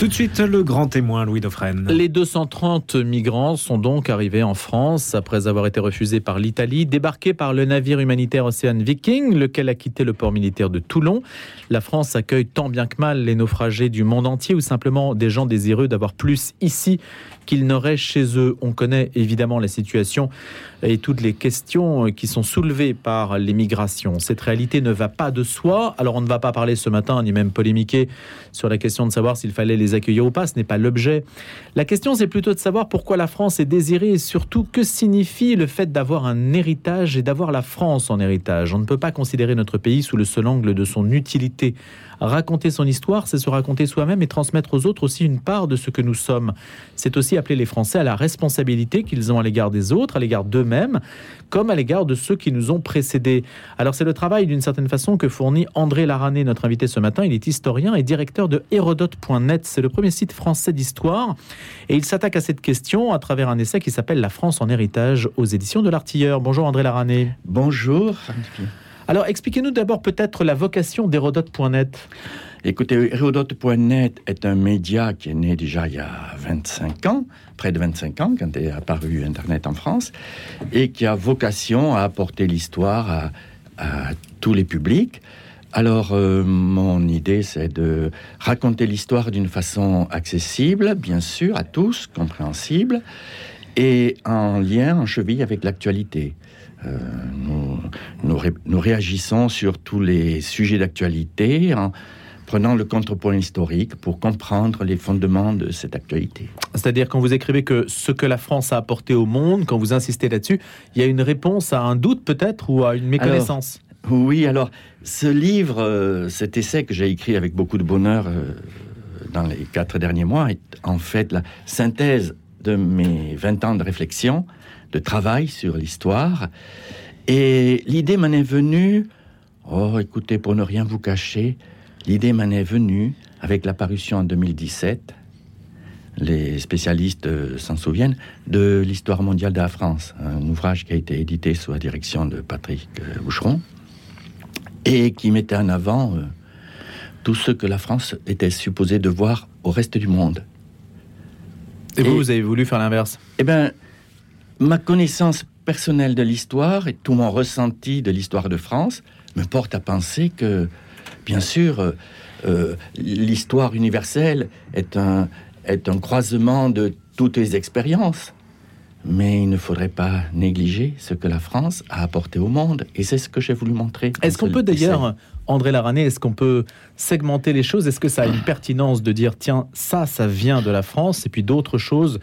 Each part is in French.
Tout de suite, le grand témoin, Louis Dauphren. Les 230 migrants sont donc arrivés en France après avoir été refusés par l'Italie, débarqués par le navire humanitaire Océan Viking, lequel a quitté le port militaire de Toulon. La France accueille tant bien que mal les naufragés du monde entier ou simplement des gens désireux d'avoir plus ici qu'ils n'auraient chez eux. On connaît évidemment la situation et toutes les questions qui sont soulevées par les migrations. Cette réalité ne va pas de soi. Alors on ne va pas parler ce matin, ni même polémiquer sur la question de savoir s'il fallait les accueillir ou pas. Ce n'est pas l'objet. La question, c'est plutôt de savoir pourquoi la France est désirée et surtout que signifie le fait d'avoir un héritage et d'avoir la France en héritage? On ne peut pas considérer notre pays sous le seul angle de son utilité. Raconter son histoire, c'est se raconter soi-même et transmettre aux autres aussi une part de ce que nous sommes. C'est aussi appeler les Français à la responsabilité qu'ils ont à l'égard des autres, à l'égard d'eux-mêmes, comme à l'égard de ceux qui nous ont précédés. Alors c'est le travail d'une certaine façon que fournit André Larané, notre invité ce matin. Il est historien et directeur de Hérodote.net. C'est le premier site français d'histoire. Et il s'attaque à cette question à travers un essai qui s'appelle La France en héritage aux éditions de l'Artilleur. Bonjour André Larané. Bonjour. Alors expliquez-nous d'abord peut-être la vocation d'Hérodote.net. Écoutez, Hérodote.net est un média qui est né déjà il y a 25 ans, près de 25 ans, quand est apparu Internet en France, et qui a vocation à apporter l'histoire à, tous les publics. Alors, euh, mon idée, c'est de raconter l'histoire d'une façon accessible, bien sûr, à tous, compréhensible, et en lien, en cheville avec l'actualité. Euh, nous, réagissons sur tous les sujets d'actualité prenant le contrepoint historique pour comprendre les fondements de cette actualité. C'est-à-dire quand vous écrivez que ce que la France a apporté au monde, quand vous insistez là-dessus, il y a une réponse à un doute peut-être ou à une méconnaissance? Oui, alors ce livre, euh, cet essai que j'ai écrit avec beaucoup de bonheur euh, dans les quatre derniers mois est en fait la synthèse de mes 20 ans de réflexion de travail sur l'histoire. Et l'idée m'en est venue, oh écoutez, pour ne rien vous cacher, l'idée m'en est venue avec l'apparition en 2017, les spécialistes euh, s'en souviennent, de l'histoire mondiale de la France, un ouvrage qui a été édité sous la direction de Patrick euh, Boucheron et qui mettait en avant euh, tout ce que la France était supposée de voir au reste du monde. Et, vous, vous avez voulu faire l'inverse? Eh bien, ma connaissance personnelle de l'histoire et tout mon ressenti de l'histoire de France me porte à penser que, bien sûr, euh, euh, l'histoire universelle est un, est un croisement de toutes les expériences. Mais il ne faudrait pas négliger ce que la France a apporté au monde. Et c'est ce que j'ai voulu montrer. Est-ce qu'on peut d'ailleurs, André Larané, est-ce qu'on peut segmenter les choses? Est-ce que ça a une pertinence de dire, tiens, ça, ça vient de la France, et puis d'autres choses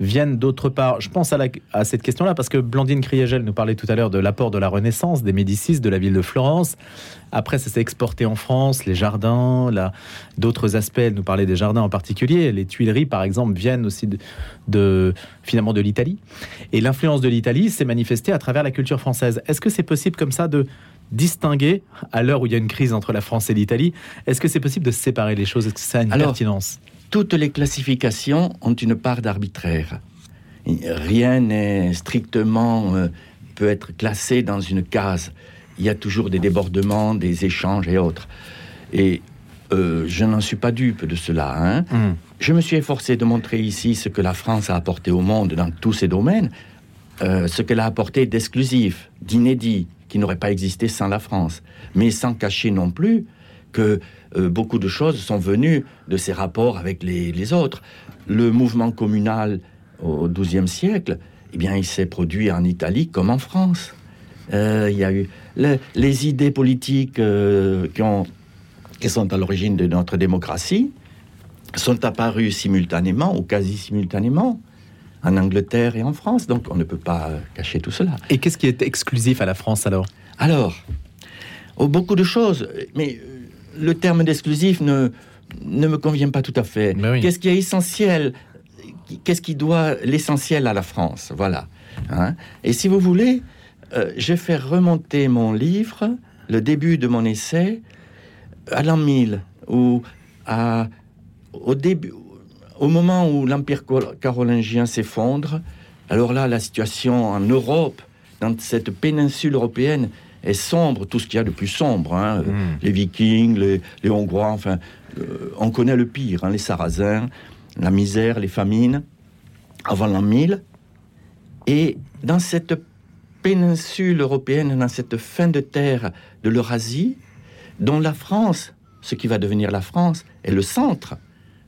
viennent d'autre part. Je pense à, à cette question-là parce que Blandine Criégel nous parlait tout à l'heure de l'apport de la Renaissance, des Médicis, de la ville de Florence. Après, ça s'est exporté en France, les jardins, d'autres aspects. Elle nous parlait des jardins en particulier. Les Tuileries, par exemple, viennent aussi de, finalement de l'Italie. Et l'influence de l'Italie s'est manifestée à travers la culture française. Est-ce que c'est possible comme ça de distinguer, à l'heure où il y a une crise entre la France et l'Italie, est-ce que c'est possible de séparer les choses? Est-ce que ça a une pertinence? Toutes les classifications ont une part d'arbitraire. Rien n'est strictement euh, peut être classé dans une case. Il y a toujours des débordements, des échanges et autres. Et euh, je n'en suis pas dupe de cela. Hein. Hmm. Je me suis efforcé de montrer ici ce que la France a apporté au monde dans tous ces domaines, euh, ce qu'elle a apporté d'exclusif, d'inédit, qui n'aurait pas existé sans la France, mais sans cacher non plus que euh, beaucoup de choses sont venues de ces rapports avec les, autres. Le mouvement communal au XIIe siècle, eh bien, il s'est produit en Italie comme en France. Euh, il y a eu les idées politiques euh, qui, ont, qui sont à l'origine de notre démocratie sont apparues simultanément ou quasi simultanément en Angleterre et en France. Donc on ne peut pas cacher tout cela. Et qu'est-ce qui est exclusif à la France alors? Alors, oh, beaucoup de choses. Mais le terme d'exclusif ne, ne me convient pas tout à fait. Qu'est-ce qui est essentiel Qu'est-ce qui doit l'essentiel à la France? Voilà. Hein? Et si vous voulez, euh, j'ai fait remonter mon livre, le début de mon essai, à l'an 1000, ou à, au début, au moment où l'empire carolingien s'effondre. Alors là, la situation en Europe, dans cette péninsule européenne, est sombre, tout ce qu'il y a de plus sombre. Hein. Hmm. Les Vikings, les, Hongrois, enfin, euh, on connaît le pire, hein, les Sarrasins, la misère, les famines, avant l'an 1000. Et dans cette péninsule européenne, dans cette fin de terre de l'Eurasie, dont la France, ce qui va devenir la France, est le centre,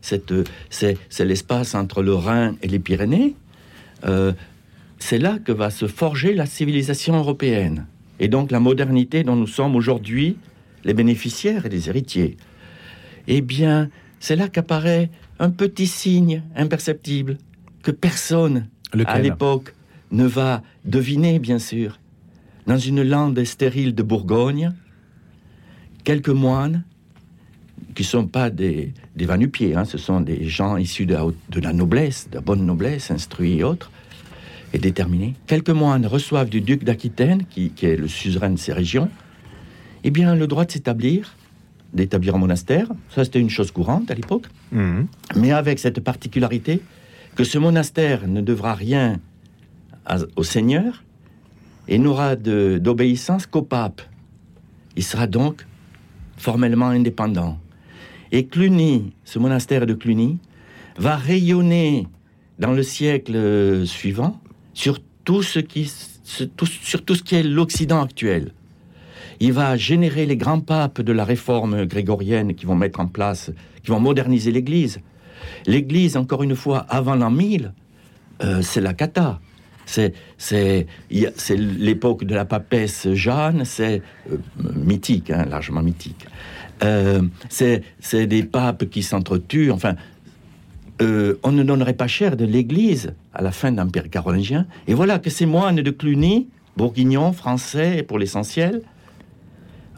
c'est l'espace entre le Rhin et les Pyrénées, euh, c'est là que va se forger la civilisation européenne. Et donc la modernité dont nous sommes aujourd'hui les bénéficiaires et les héritiers. Eh bien, c'est là qu'apparaît un petit signe imperceptible que personne à l'époque ne va deviner, bien sûr. Dans une lande stérile de Bourgogne, quelques moines, qui ne sont pas des, des vanupiers, hein, ce sont des gens issus de la, noblesse, de la bonne noblesse, instruits et autres, et déterminés. Quelques moines reçoivent du duc d'Aquitaine, qui, qui, est le suzerain de ces régions, eh bien, le droit de s'établir, d'établir un monastère. Ça, c'était une chose courante à l'époque. Mhm. Mais avec cette particularité que ce monastère ne devra rien au Seigneur et n'aura d'obéissance qu'au pape. Il sera donc formellement indépendant. Et Cluny, ce monastère de Cluny, va rayonner dans le siècle suivant sur tout ce qui, sur tout ce qui est l'Occident actuel il va générer les grands papes de la réforme grégorienne qui vont mettre en place, qui vont moderniser l'Église. L'Église, encore une fois, avant l'an 1000, euh, c'est la cata. C'est, l'époque de la papesse Jeanne, c'est euh, mythique, hein, largement mythique. Euh, c'est, des papes qui s'entretuent. Enfin, on ne donnerait pas cher de l'Église à la fin de l'Empire carolingien. Et voilà que ces moines de Cluny, bourguignons, français pour l'essentiel,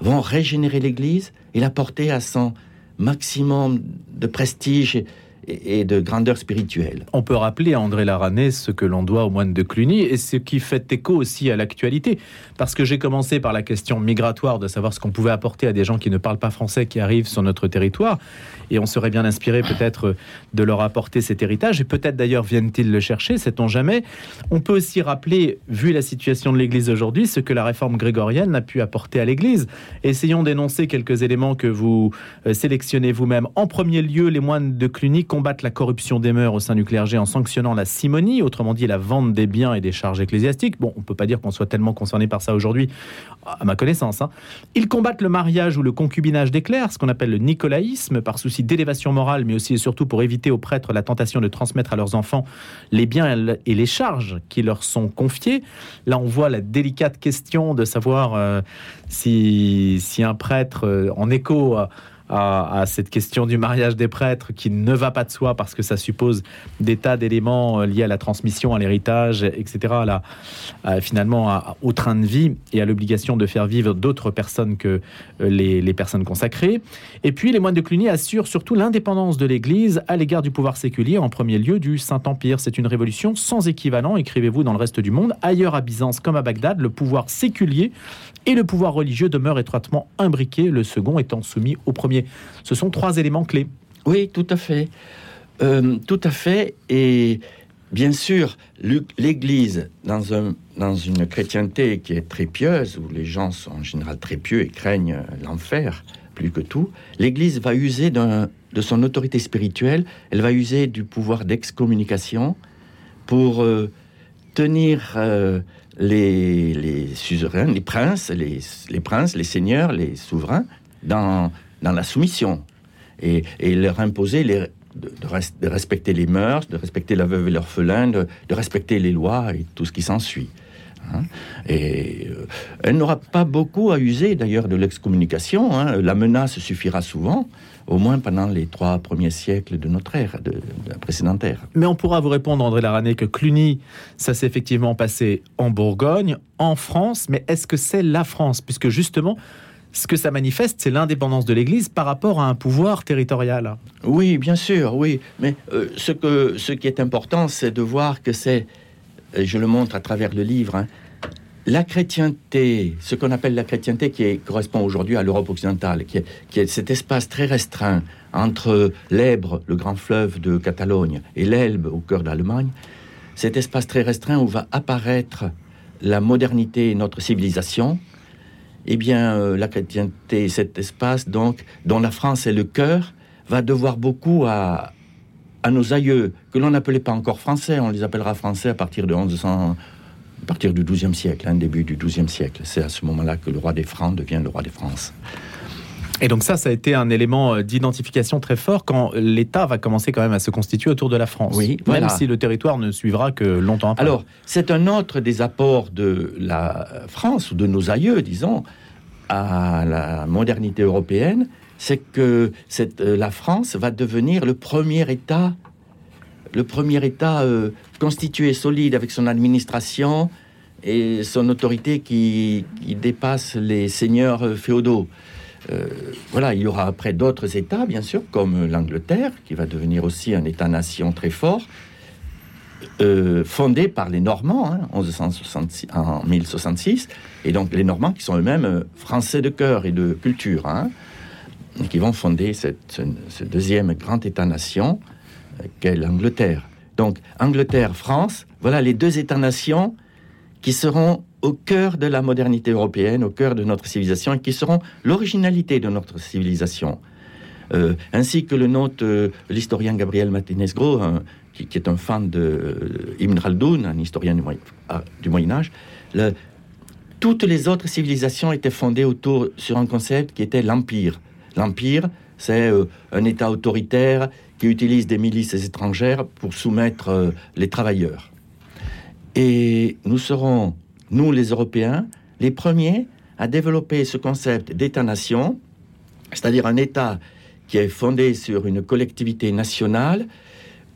vont régénérer l'Église et la porter à son maximum de prestige et de grandeur spirituelle. On peut rappeler à André Laranais ce que l'on doit aux moines de Cluny et ce qui fait écho aussi à l'actualité. Parce que j'ai commencé par la question migratoire, de savoir ce qu'on pouvait apporter à des gens qui ne parlent pas français, qui arrivent sur notre territoire. Et on serait bien inspiré peut-être de leur apporter cet héritage. Et peut-être d'ailleurs viennent-ils le chercher, sait-on jamais. On peut aussi rappeler, vu la situation de l'Église aujourd'hui, ce que la réforme grégorienne a pu apporter à l'Église. Essayons d'énoncer quelques éléments que vous euh, sélectionnez vous-même. En premier lieu, les moines de Cluny combattent la corruption des mœurs au sein du clergé en sanctionnant la simonie, autrement dit la vente des biens et des charges ecclésiastiques. Bon, on ne peut pas dire qu'on soit tellement concerné par ça aujourd'hui, à ma connaissance. Hein. Ils combattent le mariage ou le concubinage des clercs, ce qu'on appelle le nicolaïsme, par souci d'élévation morale, mais aussi et surtout pour éviter aux prêtres la tentation de transmettre à leurs enfants les biens et les charges qui leur sont confiés. Là, on voit la délicate question de savoir euh, si, si, un prêtre, euh, en écho à cette question du mariage des prêtres qui ne va pas de soi parce que ça suppose des tas d'éléments euh, liés à la transmission, à l'héritage, etc., à finalement au train de vie et à l'obligation de faire vivre d'autres personnes que euh, les, personnes consacrées. Et puis les moines de Cluny assurent surtout l'indépendance de l'Église à l'égard du pouvoir séculier, en premier lieu du Saint-Empire. C'est une révolution sans équivalent, écrivez-vous dans le reste du monde. Ailleurs à Byzance comme à Bagdad, le pouvoir séculier et le pouvoir religieux demeurent étroitement imbriqués, le second étant soumis au premier. Ce sont trois éléments clés. Oui, tout à fait. Euh, tout à fait. Et bien sûr, l'Église, dans, un, dans une chrétienté qui est très pieuse, où les gens sont en général très pieux et craignent l'enfer plus que tout, l'Église va user de son autorité spirituelle, elle va user du pouvoir d'excommunication pour euh, tenir euh, les, suzerains, les princes, les, les, princes, les seigneurs, les souverains dans, dans la soumission et, leur imposer les, de, de, respecter les mœurs, de respecter la veuve et l'orphelin, de, de, respecter les lois et tout ce qui s'ensuit. Hein. Et euh, elle n'aura pas beaucoup à user d'ailleurs de l'excommunication. Hein. La menace suffira souvent au moins pendant les trois premiers siècles de notre ère, de, la précédente ère. Mais on pourra vous répondre, André Larané, que Cluny, ça s'est effectivement passé en Bourgogne, en France, mais est-ce que c'est la France? Puisque justement, ce que ça manifeste, c'est l'indépendance de l'Église par rapport à un pouvoir territorial. Oui, bien sûr, oui. Mais euh, ce, que, ce qui est important, c'est de voir que c'est, je le montre à travers le livre, hein, la chrétienté, ce qu'on appelle la chrétienté qui correspond aujourd'hui à l'Europe occidentale, qui est, cet espace très restreint entre l'Ebre, le grand fleuve de Catalogne, et l'Elbe au cœur d'Allemagne, cet espace très restreint où va apparaître la modernité et notre civilisation, eh bien, euh, la chrétienté, cet espace donc dont la France est le cœur, va devoir beaucoup à, à nos aïeux, que l'on n'appelait pas encore français, on les appellera français à partir de 1100, à partir du XIIe siècle, hein, début du XIIe siècle. C'est à ce moment-là que le roi des Francs devient le roi des France. Et donc ça, ça a été un élément euh, d'identification très fort quand l'État va commencer quand même à se constituer autour de la France. Oui, même si le territoire ne suivra que longtemps après. Alors, c'est un autre des apports de la France, ou de nos aïeux, disons, à la modernité européenne, c'est que cette, euh, la France va devenir le premier État, le premier État euh, constitué, solide, avec son administration et son autorité qui, qui dépasse les seigneurs féodaux. Euh, voilà, il y aura après d'autres États, bien sûr, comme l'Angleterre, qui va devenir aussi un État-nation très fort, euh, fondé par les Normands hein, 1166 en 1066, et donc les Normands qui sont eux-mêmes euh, français de cœur et de culture, hein, qui vont fonder ce, deuxième grand État-nation qu'est l'Angleterre. Donc Angleterre, France, voilà les deux États-nations qui seront au cœur de la modernité européenne, au cœur de notre civilisation, et qui seront l'originalité de notre civilisation. Euh, ainsi que le note euh, l'historien Gabriel Martinez-Gros, hein, qui, est un fan de euh, Ibn Khaldoun, un historien du, Moyen, ah, du Moyen Âge, toutes les autres civilisations étaient fondées autour sur un concept qui était l'empire. L'empire, c'est euh, un État autoritaire qui utilise des milices étrangères pour soumettre les travailleurs. Et nous serons, nous les Européens, les premiers à développer ce concept d'État-nation, c'est-à-dire un État qui est fondé sur une collectivité nationale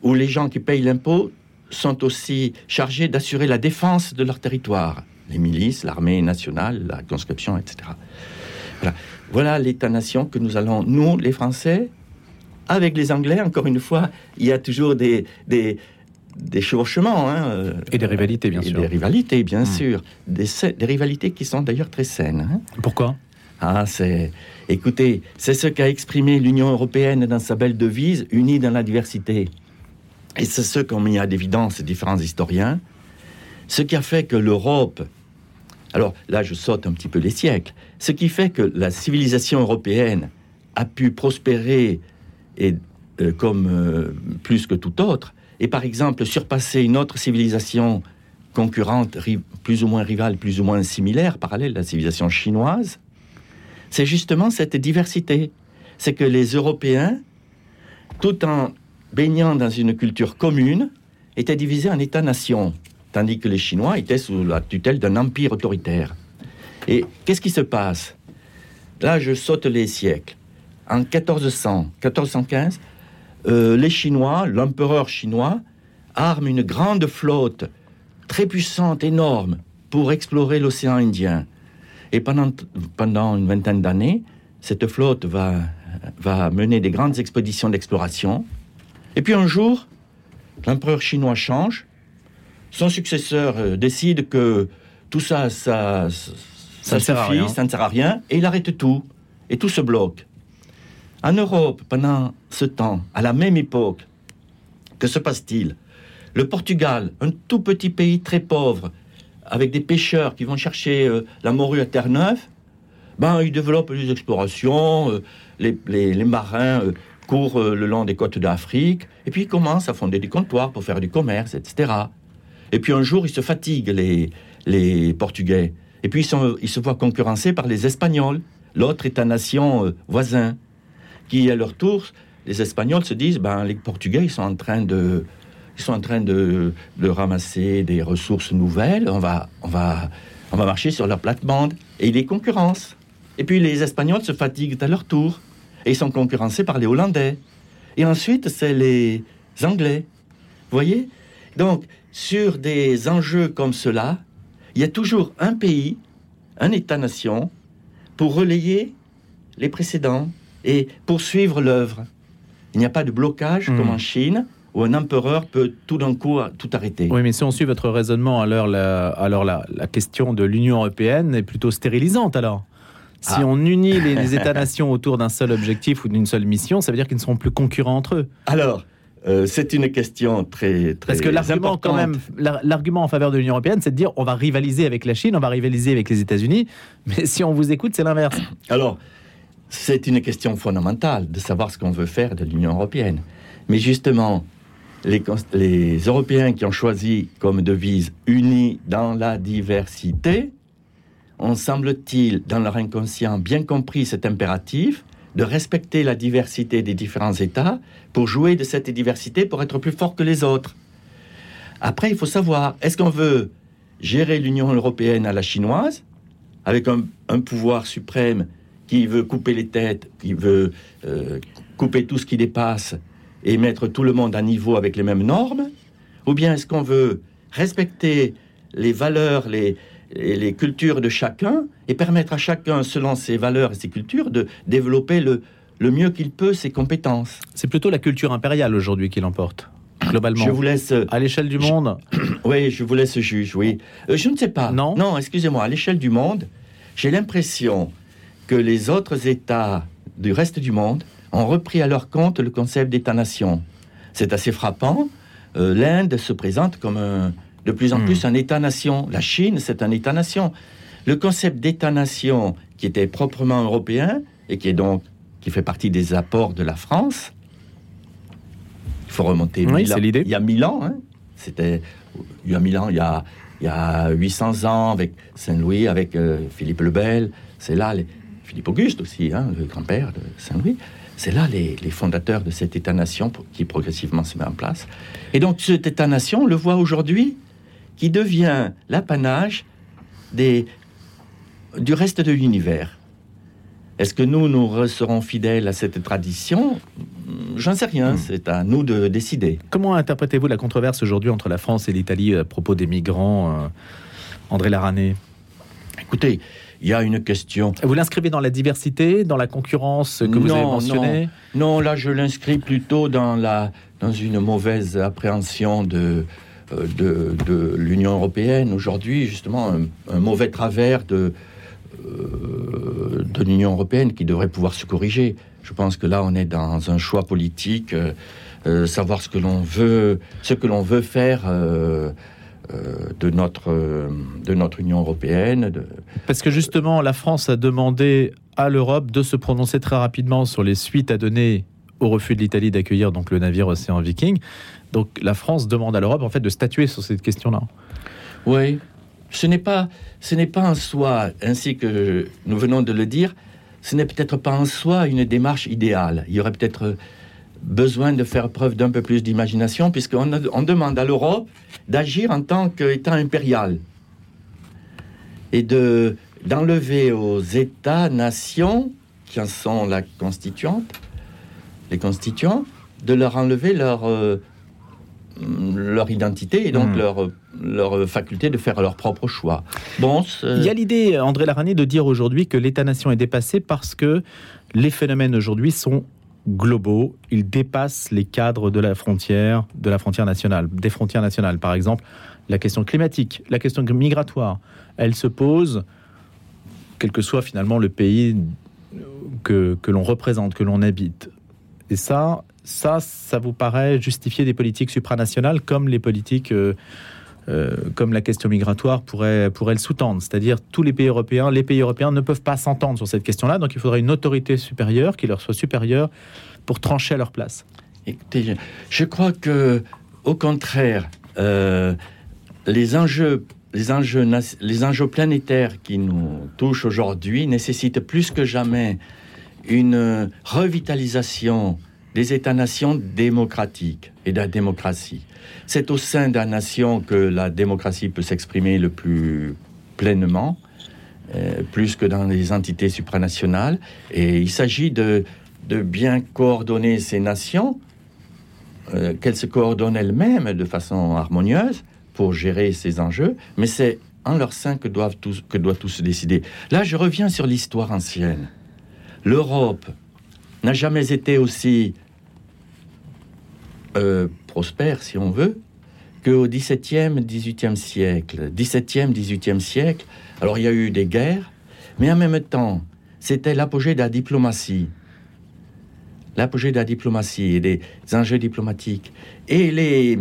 où les gens qui payent l'impôt sont aussi chargés d'assurer la défense de leur territoire, les milices, l'armée nationale, la conscription, etc. Voilà, l'État-nation que nous allons, nous, les Français, avec les Anglais, encore une fois, il y a toujours des, des chevauchements. hein, euh, Et des rivalités, bien et sûr. Des rivalités, bien Hmm. sûr. Des rivalités qui sont d'ailleurs très saines. hein. Pourquoi? Ah, c'est. Écoutez, c'est ce qu'a exprimé l'Union européenne dans sa belle devise, unie dans la diversité. Et c'est ce qu'ont mis à l'évidence différents historiens. Ce qui a fait que l'Europe. Alors là, je saute un petit peu les siècles. Ce qui fait que la civilisation européenne a pu prospérer et, euh, comme euh, plus que tout autre, et par exemple surpasser une autre civilisation concurrente, plus ou moins rivale, plus ou moins similaire, parallèle, la civilisation chinoise, c'est justement cette diversité. C'est que les Européens, tout en baignant dans une culture commune, étaient divisés en États-nations, tandis que les Chinois étaient sous la tutelle d'un empire autoritaire. Et qu'est-ce qui se passe? Là, je saute les siècles. En 1400, 1415, euh, les Chinois, l'empereur chinois, arme une grande flotte très puissante, énorme, pour explorer l'océan Indien. Et pendant, pendant une vingtaine d'années, cette flotte va, va mener des grandes expéditions d'exploration. Et puis un jour, l'empereur chinois change. Son successeur euh, décide que tout ça, ça, ça, Ça suffit, ça ne sert à rien, et il arrête tout. Et tout se bloque. En Europe, pendant ce temps, à la même époque, que se passe-t-il? Le Portugal, un tout petit pays très pauvre, avec des pêcheurs qui vont chercher euh, la morue à Terre-Neuve, ben, ils développent des explorations, euh, les, marins euh, courent le long des côtes d'Afrique, et puis ils commencent à fonder des comptoirs pour faire du commerce, etc. Et puis un jour, ils se fatiguent, les, les Portugais, et puis ils, ils se voient concurrencés par les Espagnols, l'autre État-nation euh, voisin, qui à leur tour, les Espagnols se disent, ben, les Portugais, ils sont en train de, ils sont en train de, ramasser des ressources nouvelles. On va, on va, on va marcher sur leur plate-bande et ils les concurrencent. Et puis les Espagnols se fatiguent à leur tour et ils sont concurrencés par les Hollandais. Et ensuite, c'est les Anglais. Vous voyez? Donc, sur des enjeux comme cela, il y a toujours un pays, un État-nation, pour relayer les précédents et poursuivre l'œuvre. Il n'y a pas de blocage Hmm. comme en Chine, où un empereur peut tout d'un coup tout arrêter. Oui, mais si on suit votre raisonnement, alors la, alors la, la question de l'Union européenne est plutôt stérilisante alors. Si Ah. on unit les, les États-nations autour d'un seul objectif ou d'une seule mission, ça veut dire qu'ils ne seront plus concurrents entre eux. Alors, euh, c'est une question très, très Parce que l'argument, quand même, l'ar- l'argument en faveur de l'Union européenne, c'est de dire on va rivaliser avec la Chine, on va rivaliser avec les États-Unis. Mais si on vous écoute, c'est l'inverse. Alors, c'est une question fondamentale de savoir ce qu'on veut faire de l'Union européenne. Mais justement, les, Européens qui ont choisi comme devise unis dans la diversité ont, semble-t-il, dans leur inconscient, bien compris cet impératif de respecter la diversité des différents États pour jouer de cette diversité pour être plus fort que les autres. Après, il faut savoir, est-ce qu'on veut gérer l'Union européenne à la chinoise, avec un, pouvoir suprême qui veut couper les têtes, qui veut euh, couper tout ce qui dépasse et mettre tout le monde à niveau avec les mêmes normes Ou bien est-ce qu'on veut respecter les valeurs, les, les cultures de chacun et permettre à chacun, selon ses valeurs et ses cultures, de développer le, le mieux qu'il peut ses compétences? C'est plutôt la culture impériale aujourd'hui qui l'emporte globalement Je vous laisse. À l'échelle du monde? Oui, je vous laisse juge, oui. Euh, je ne sais pas. Non? Non, excusez-moi. À l'échelle du monde, j'ai l'impression que les autres États du reste du monde ont repris à leur compte le concept d'État-nation. C'est assez frappant. Euh, L'Inde se présente comme de plus en hmm. plus un État-nation. La Chine, c'est un État-nation. Le concept d'État-nation, qui était proprement européen et qui est donc qui fait partie des apports de la France, il faut remonter. Oui, c'est l'idée. Il y a mille ans, hein. c'était il y a mille ans, il y a, il y a 800 ans avec Saint-Louis, avec euh, Philippe le Bel. C'est là les, Philippe Auguste aussi, hein, le grand-père de Saint-Louis. C'est là les, les, fondateurs de cet État-nation qui progressivement se met en place. Et donc cet État-nation, on le voit aujourd'hui, qui devient l'apanage des, du reste de l'univers. Est-ce que nous, nous resterons fidèles à cette tradition? J'en sais rien, hmm. c'est à nous de décider. Comment interprétez-vous la controverse aujourd'hui entre la France et l'Italie à propos des migrants euh, André Larané? Écoutez, il y a une question. Vous l'inscrivez dans la diversité, dans la concurrence que vous avez mentionnée? non. non, là je l'inscris plutôt dans, la, dans une mauvaise appréhension de, euh, de, de l'Union européenne aujourd'hui, justement un, mauvais travers de, euh, de l'Union européenne qui devrait pouvoir se corriger. Je pense que là, on est dans un choix politique, euh, euh, savoir ce que l'on veut, ce que l'on veut faire. De notre, de notre Union européenne. Parce que justement, la France a demandé à l'Europe de se prononcer très rapidement sur les suites à donner au refus de l'Italie d'accueillir donc le navire Océan Viking. Donc la France demande à l'Europe en fait de statuer sur cette question-là. Oui, ce n'est pas, ce n'est pas en soi, ainsi que nous venons de le dire, ce n'est peut-être pas en soi une démarche idéale. Il y aurait peut-être besoin de faire preuve d'un peu plus d'imagination, puisqu'on on demande à l'Europe d'agir en tant qu'État impérial et de d'enlever aux États-nations, qui en sont la constituante, les constituants, de leur enlever leur, euh, leur identité et donc hmm. leur, leur faculté de faire leur propre choix. Bon, Il y a l'idée, André Laranier, de dire aujourd'hui que l'État-nation est dépassé parce que les phénomènes aujourd'hui sont globaux, ils dépassent les cadres de la frontière, de la frontière nationale, des frontières nationales. Par exemple, la question climatique, la question migratoire, elle se pose, quel que soit finalement le pays que, que l'on représente, que l'on habite. Et ça, ça, ça vous paraît justifier des politiques supranationales comme les politiques, euh, euh, comme la question migratoire pourrait, pourrait le sous-tendre. C'est-à-dire tous les pays européens, les pays européens ne peuvent pas s'entendre sur cette question-là, donc il faudrait une autorité supérieure qui leur soit supérieure pour trancher à leur place. Je crois que, au contraire, euh, les enjeux les enjeux, les enjeux planétaires qui nous touchent aujourd'hui nécessitent plus que jamais une revitalisation des États-nations démocratiques et de la démocratie. C'est au sein la nation que la démocratie peut s'exprimer le plus pleinement, euh, plus que dans les entités supranationales. Et il s'agit de, bien coordonner ces nations, euh, qu'elles se coordonnent elles-mêmes de façon harmonieuse pour gérer ces enjeux, mais c'est en leur sein que doivent tous, que doit tous se décider. Là, je reviens sur l'histoire ancienne. L'Europe n'a jamais été aussi euh, prospère, si on veut, qu'au XVIIe, XVIIIe siècle. XVIIe, XVIIIe siècle, alors il y a eu des guerres, mais en même temps, c'était l'apogée de la diplomatie. L'apogée de la diplomatie et des enjeux diplomatiques. Et les,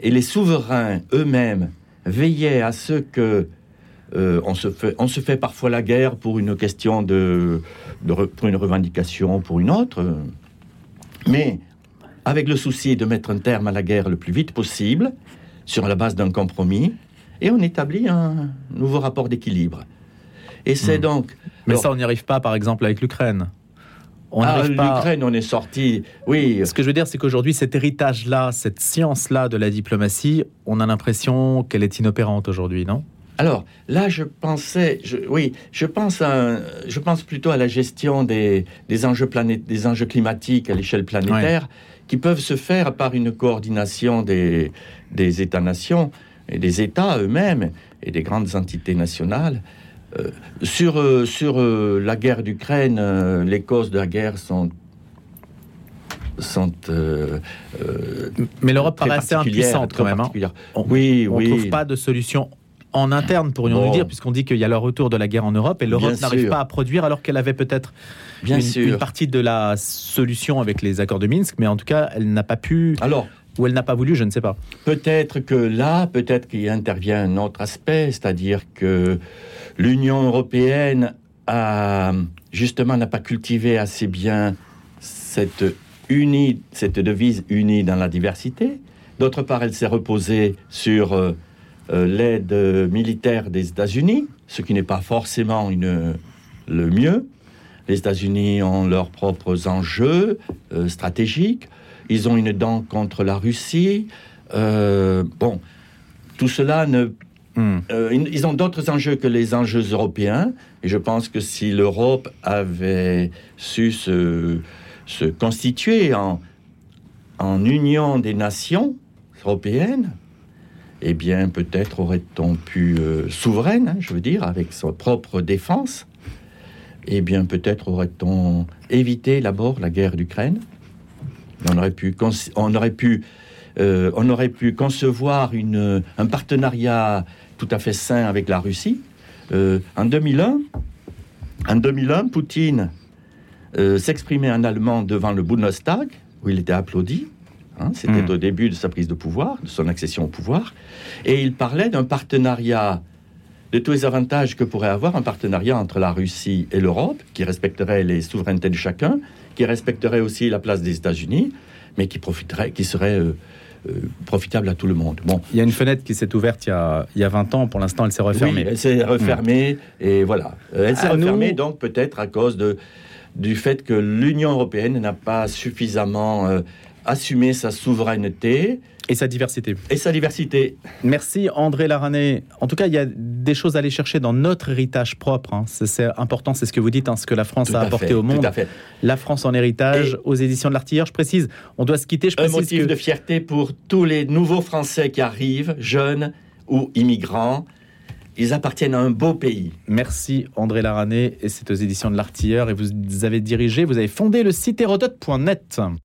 et les souverains eux-mêmes veillaient à ce que Euh, on, se fait, on se fait parfois la guerre pour une question de, de pour une revendication, pour une autre. Mais avec le souci de mettre un terme à la guerre le plus vite possible, sur la base d'un compromis, et on établit un nouveau rapport d'équilibre. Et c'est Hmm. donc... Mais Alors, ça, on n'y arrive pas, par exemple, avec l'Ukraine. On ah, n'arrive pas. l'Ukraine, on est sorti... Oui, Ce que je veux dire, c'est qu'aujourd'hui, cet héritage-là, cette science-là de la diplomatie, on a l'impression qu'elle est inopérante aujourd'hui, non? Alors là, je pensais, je- oui, je pense, à je pense plutôt à la gestion des, des enjeux plané- des enjeux climatiques à l'échelle planétaire, qui peuvent se faire par une coordination des, des États-nations et des États eux-mêmes et des grandes entités nationales. Euh, sur euh, sur euh, la guerre d'Ukraine, les causes de la guerre sont sont Mais l'Europe paraît assez impuissante quand même. hein. On- oui, On oui. trouve pas de solution en interne, pourrions-nous dire, puisqu'on dit qu'il y a le retour de la guerre en Europe et l'Europe n'arrive pas à produire alors qu'elle avait peut-être Bien une, sûr. une partie de la solution avec les accords de Minsk, mais en tout cas, elle n'a pas pu Alors, ou elle n'a pas voulu, je ne sais pas. Peut-être que là, peut-être qu'il intervient un autre aspect, c'est-à-dire que l'Union européenne a justement n'a pas cultivé assez bien cette unie, cette devise unie dans la diversité. D'autre part, elle s'est reposée sur euh, l'aide militaire des États-Unis, ce qui n'est pas forcément une, le mieux. Les États-Unis ont leurs propres enjeux euh, stratégiques. Ils ont une dent contre la Russie. Euh, bon, tout cela ne. Hmm. euh, ils ils ont d'autres enjeux que les enjeux européens. Et je pense que si l'Europe avait su se, se constituer en, en union des nations européennes, eh bien, peut-être aurait-on pu, euh, souveraine, hein, je veux dire, avec sa propre défense, eh bien, peut-être aurait-on évité d'abord la guerre d'Ukraine. On aurait pu, on aurait pu, euh, on aurait pu concevoir une, un partenariat tout à fait sain avec la Russie. Euh, en 2001, en 2001, Poutine s'exprimait en allemand devant le Bundestag, où il était applaudi. Hein, C'était Mm. au début de sa prise de pouvoir, de son accession au pouvoir. Et il parlait d'un partenariat, de tous les avantages que pourrait avoir un partenariat entre la Russie et l'Europe, qui respecterait les souverainetés de chacun, qui respecterait aussi la place des États-Unis, mais qui profiterait, qui serait euh, euh, profitable à tout le monde. Bon, Il y a une fenêtre qui s'est ouverte il y a, il y a 20 ans, pour l'instant elle s'est refermée. oui, elle s'est refermée et voilà. Elle s'est nous- refermée donc peut-être à cause de, du fait que l'Union européenne n'a pas suffisamment euh, assumé sa souveraineté Et sa diversité. et sa diversité. Merci André Larané. En tout cas, il y a des choses à aller chercher dans notre héritage propre. hein. C'est important, c'est ce que vous dites, hein, ce que la France Tout a apporté fait, au monde. Tout à fait. La France en héritage Et- aux éditions de l'Artilleur. Je précise, on doit se quitter. Je Un précise motif que- de fierté pour tous les nouveaux Français qui arrivent, jeunes ou immigrants. Ils appartiennent à un beau pays. Merci André Larané et c'est aux éditions de l'Artilleur et vous avez dirigé, vous avez fondé le site hérodote.net.